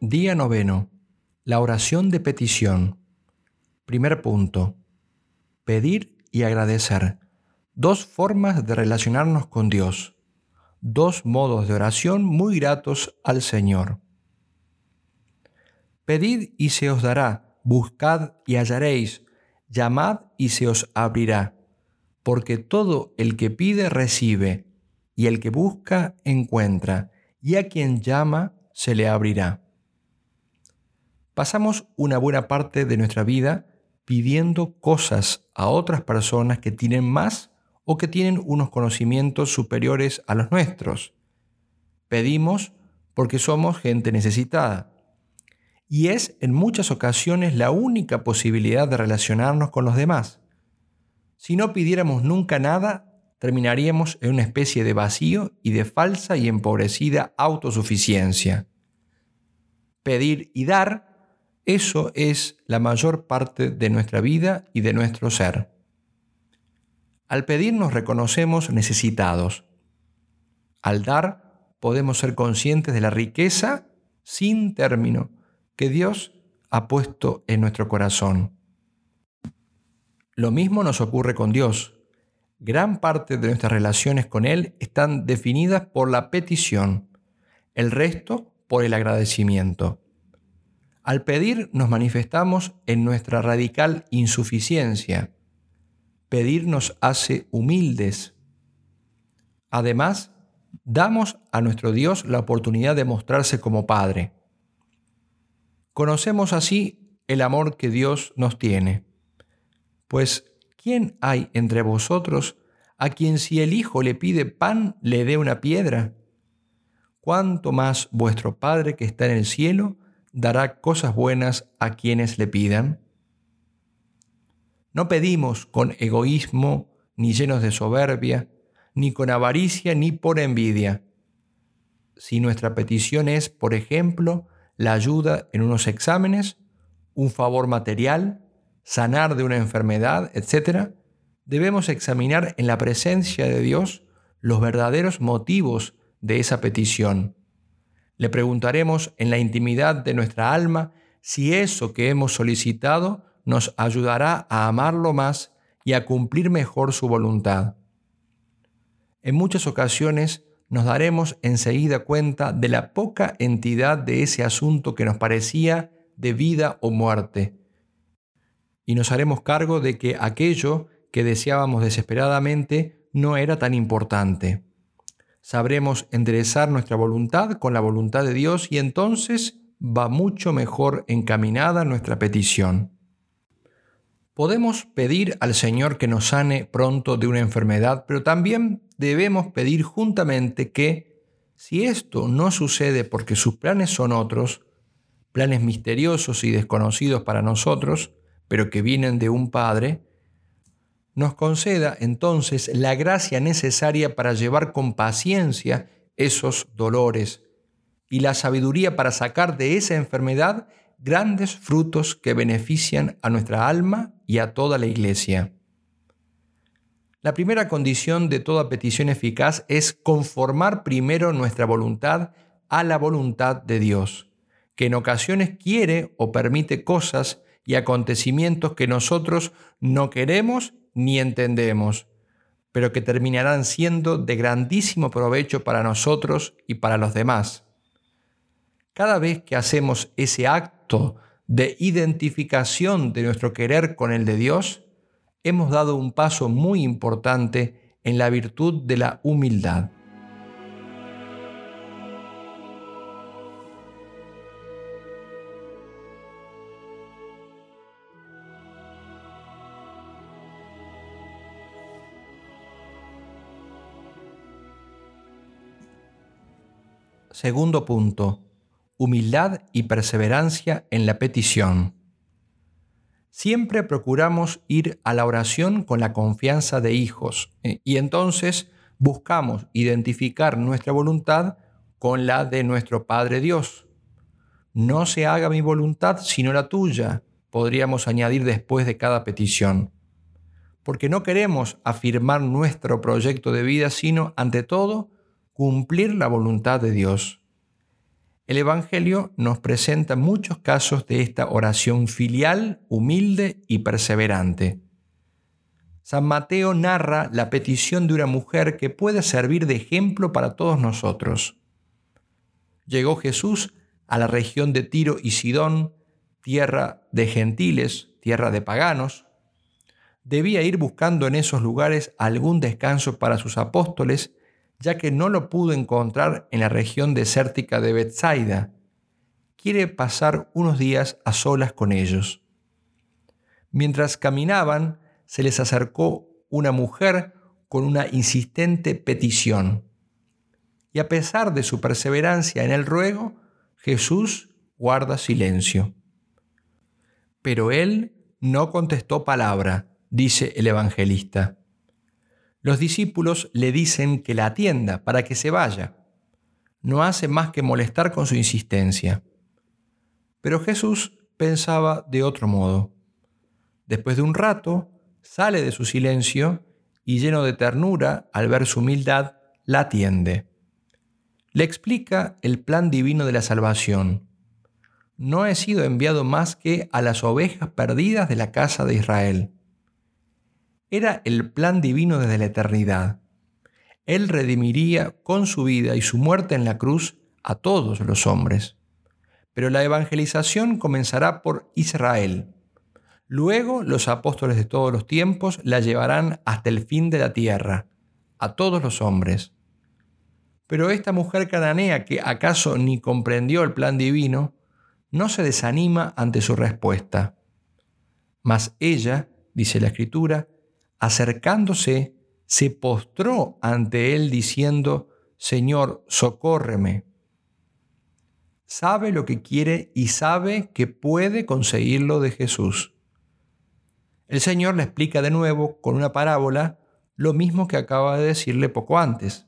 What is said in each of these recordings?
Día noveno. La oración de petición. Primer punto. Pedir y agradecer. Dos formas de relacionarnos con Dios. Dos modos de oración muy gratos al Señor. Pedid y se os dará, buscad y hallaréis, llamad y se os abrirá, porque todo el que pide recibe, y el que busca encuentra, y a quien llama se le abrirá. Pasamos una buena parte de nuestra vida pidiendo cosas a otras personas que tienen más o que tienen unos conocimientos superiores a los nuestros. Pedimos porque somos gente necesitada. Y es en muchas ocasiones la única posibilidad de relacionarnos con los demás. Si no pidiéramos nunca nada, terminaríamos en una especie de vacío y de falsa y empobrecida autosuficiencia. Pedir y dar eso es la mayor parte de nuestra vida y de nuestro ser. Al pedir nos reconocemos necesitados. Al dar podemos ser conscientes de la riqueza sin término que Dios ha puesto en nuestro corazón. Lo mismo nos ocurre con Dios. Gran parte de nuestras relaciones con Él están definidas por la petición, el resto por el agradecimiento. Al pedir nos manifestamos en nuestra radical insuficiencia. Pedir nos hace humildes. Además, damos a nuestro Dios la oportunidad de mostrarse como Padre. Conocemos así el amor que Dios nos tiene. Pues, ¿quién hay entre vosotros a quien si el Hijo le pide pan le dé una piedra? ¿Cuánto más vuestro Padre que está en el cielo dará cosas buenas a quienes le pidan? No pedimos con egoísmo, ni llenos de soberbia, ni con avaricia, ni por envidia. Si nuestra petición es, por ejemplo, la ayuda en unos exámenes, un favor material, sanar de una enfermedad, etc., debemos examinar en la presencia de Dios los verdaderos motivos de esa petición le preguntaremos en la intimidad de nuestra alma si eso que hemos solicitado nos ayudará a amarlo más y a cumplir mejor su voluntad. En muchas ocasiones nos daremos enseguida cuenta de la poca entidad de ese asunto que nos parecía de vida o muerte, y nos haremos cargo de que aquello que deseábamos desesperadamente no era tan importante sabremos enderezar nuestra voluntad con la voluntad de Dios y entonces va mucho mejor encaminada nuestra petición. Podemos pedir al Señor que nos sane pronto de una enfermedad, pero también debemos pedir juntamente que, si esto no sucede porque sus planes son otros, planes misteriosos y desconocidos para nosotros, pero que vienen de un Padre, nos conceda entonces la gracia necesaria para llevar con paciencia esos dolores y la sabiduría para sacar de esa enfermedad grandes frutos que benefician a nuestra alma y a toda la iglesia. La primera condición de toda petición eficaz es conformar primero nuestra voluntad a la voluntad de Dios, que en ocasiones quiere o permite cosas y acontecimientos que nosotros no queremos ni entendemos, pero que terminarán siendo de grandísimo provecho para nosotros y para los demás. Cada vez que hacemos ese acto de identificación de nuestro querer con el de Dios, hemos dado un paso muy importante en la virtud de la humildad. Segundo punto, humildad y perseverancia en la petición. Siempre procuramos ir a la oración con la confianza de hijos eh, y entonces buscamos identificar nuestra voluntad con la de nuestro Padre Dios. No se haga mi voluntad sino la tuya, podríamos añadir después de cada petición. Porque no queremos afirmar nuestro proyecto de vida, sino, ante todo, cumplir la voluntad de Dios. El Evangelio nos presenta muchos casos de esta oración filial, humilde y perseverante. San Mateo narra la petición de una mujer que puede servir de ejemplo para todos nosotros. Llegó Jesús a la región de Tiro y Sidón, tierra de gentiles, tierra de paganos. Debía ir buscando en esos lugares algún descanso para sus apóstoles ya que no lo pudo encontrar en la región desértica de Bethsaida. Quiere pasar unos días a solas con ellos. Mientras caminaban, se les acercó una mujer con una insistente petición. Y a pesar de su perseverancia en el ruego, Jesús guarda silencio. Pero él no contestó palabra, dice el evangelista los discípulos le dicen que la atienda para que se vaya. No hace más que molestar con su insistencia. Pero Jesús pensaba de otro modo. Después de un rato, sale de su silencio y lleno de ternura al ver su humildad, la atiende. Le explica el plan divino de la salvación. No he sido enviado más que a las ovejas perdidas de la casa de Israel era el plan divino desde la eternidad. Él redimiría con su vida y su muerte en la cruz a todos los hombres. Pero la evangelización comenzará por Israel. Luego los apóstoles de todos los tiempos la llevarán hasta el fin de la tierra, a todos los hombres. Pero esta mujer cananea, que acaso ni comprendió el plan divino, no se desanima ante su respuesta. Mas ella, dice la Escritura, acercándose, se postró ante él diciendo, Señor, socórreme. Sabe lo que quiere y sabe que puede conseguirlo de Jesús. El Señor le explica de nuevo con una parábola lo mismo que acaba de decirle poco antes.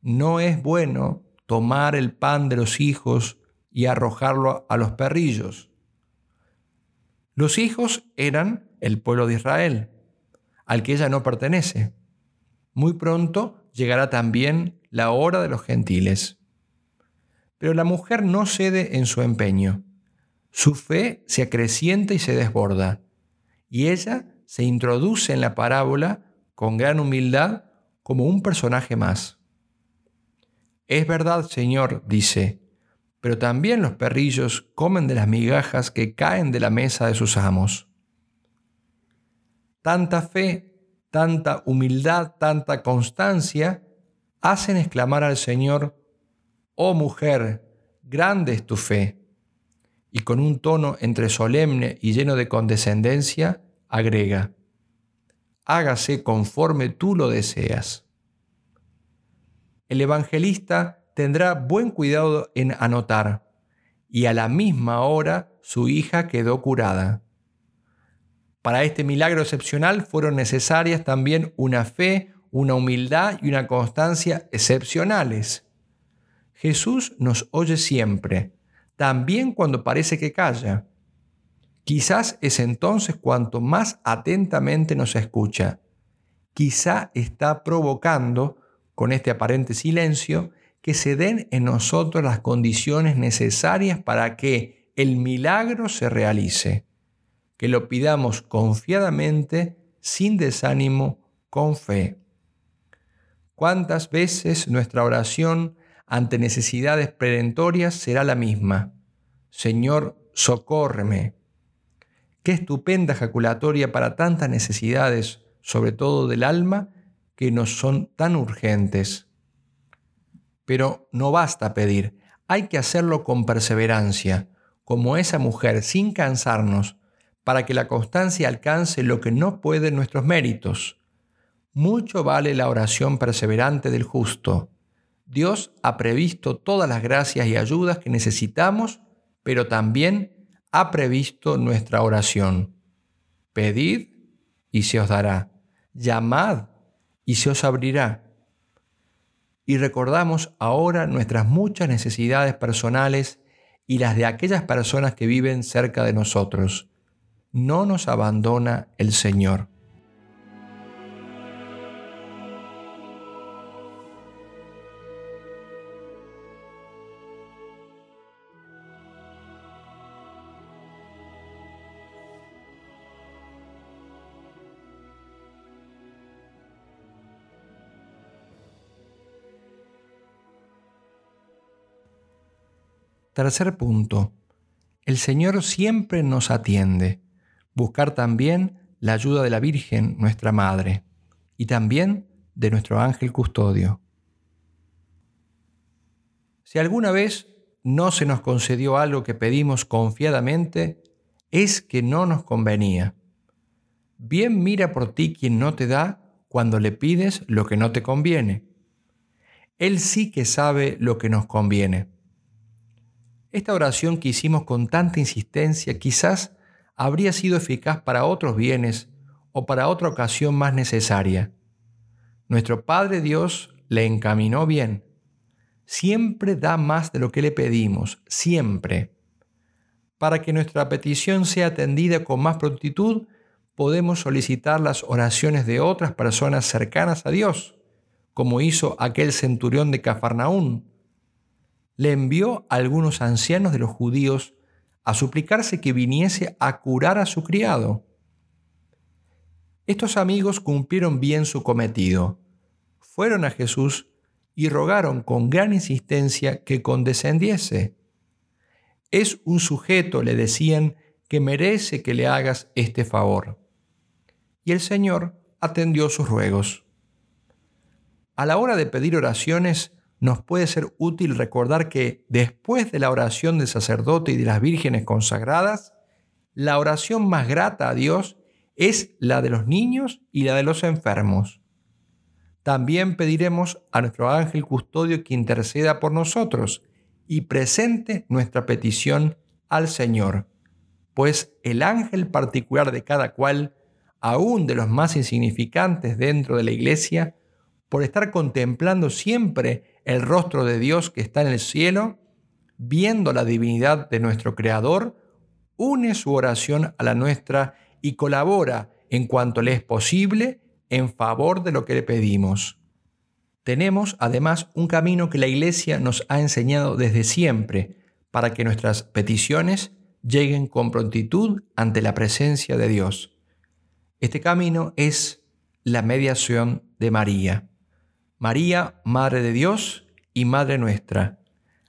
No es bueno tomar el pan de los hijos y arrojarlo a los perrillos. Los hijos eran el pueblo de Israel al que ella no pertenece. Muy pronto llegará también la hora de los gentiles. Pero la mujer no cede en su empeño. Su fe se acrecienta y se desborda, y ella se introduce en la parábola con gran humildad como un personaje más. Es verdad, Señor, dice, pero también los perrillos comen de las migajas que caen de la mesa de sus amos tanta fe, tanta humildad, tanta constancia, hacen exclamar al Señor, oh mujer, grande es tu fe. Y con un tono entre solemne y lleno de condescendencia, agrega, hágase conforme tú lo deseas. El evangelista tendrá buen cuidado en anotar, y a la misma hora su hija quedó curada. Para este milagro excepcional fueron necesarias también una fe, una humildad y una constancia excepcionales. Jesús nos oye siempre, también cuando parece que calla. Quizás es entonces cuanto más atentamente nos escucha. Quizá está provocando, con este aparente silencio, que se den en nosotros las condiciones necesarias para que el milagro se realice. Que lo pidamos confiadamente, sin desánimo, con fe. ¿Cuántas veces nuestra oración ante necesidades perentorias será la misma? Señor, socórreme. Qué estupenda ejaculatoria para tantas necesidades, sobre todo del alma, que nos son tan urgentes. Pero no basta pedir, hay que hacerlo con perseverancia, como esa mujer, sin cansarnos, para que la constancia alcance lo que no pueden nuestros méritos mucho vale la oración perseverante del justo. Dios ha previsto todas las gracias y ayudas que necesitamos, pero también ha previsto nuestra oración. Pedid y se os dará. Llamad y se os abrirá. Y recordamos ahora nuestras muchas necesidades personales y las de aquellas personas que viven cerca de nosotros. No nos abandona el Señor. Tercer punto. El Señor siempre nos atiende. Buscar también la ayuda de la Virgen, nuestra Madre, y también de nuestro ángel custodio. Si alguna vez no se nos concedió algo que pedimos confiadamente, es que no nos convenía. Bien mira por ti quien no te da cuando le pides lo que no te conviene. Él sí que sabe lo que nos conviene. Esta oración que hicimos con tanta insistencia quizás habría sido eficaz para otros bienes o para otra ocasión más necesaria. Nuestro Padre Dios le encaminó bien. Siempre da más de lo que le pedimos, siempre. Para que nuestra petición sea atendida con más prontitud, podemos solicitar las oraciones de otras personas cercanas a Dios, como hizo aquel centurión de Cafarnaún, le envió a algunos ancianos de los judíos a suplicarse que viniese a curar a su criado. Estos amigos cumplieron bien su cometido. Fueron a Jesús y rogaron con gran insistencia que condescendiese. Es un sujeto, le decían, que merece que le hagas este favor. Y el Señor atendió sus ruegos. A la hora de pedir oraciones, nos puede ser útil recordar que después de la oración del sacerdote y de las vírgenes consagradas, la oración más grata a Dios es la de los niños y la de los enfermos. También pediremos a nuestro ángel custodio que interceda por nosotros y presente nuestra petición al Señor, pues el ángel particular de cada cual, aún de los más insignificantes dentro de la iglesia, por estar contemplando siempre el rostro de Dios que está en el cielo, viendo la divinidad de nuestro Creador, une su oración a la nuestra y colabora en cuanto le es posible en favor de lo que le pedimos. Tenemos además un camino que la Iglesia nos ha enseñado desde siempre para que nuestras peticiones lleguen con prontitud ante la presencia de Dios. Este camino es la mediación de María. María, Madre de Dios y Madre nuestra.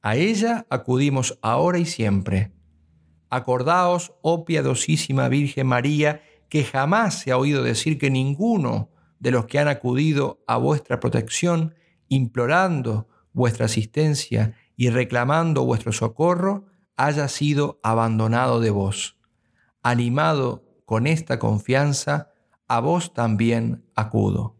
A ella acudimos ahora y siempre. Acordaos, oh piadosísima Virgen María, que jamás se ha oído decir que ninguno de los que han acudido a vuestra protección, implorando vuestra asistencia y reclamando vuestro socorro, haya sido abandonado de vos. Animado con esta confianza, a vos también acudo.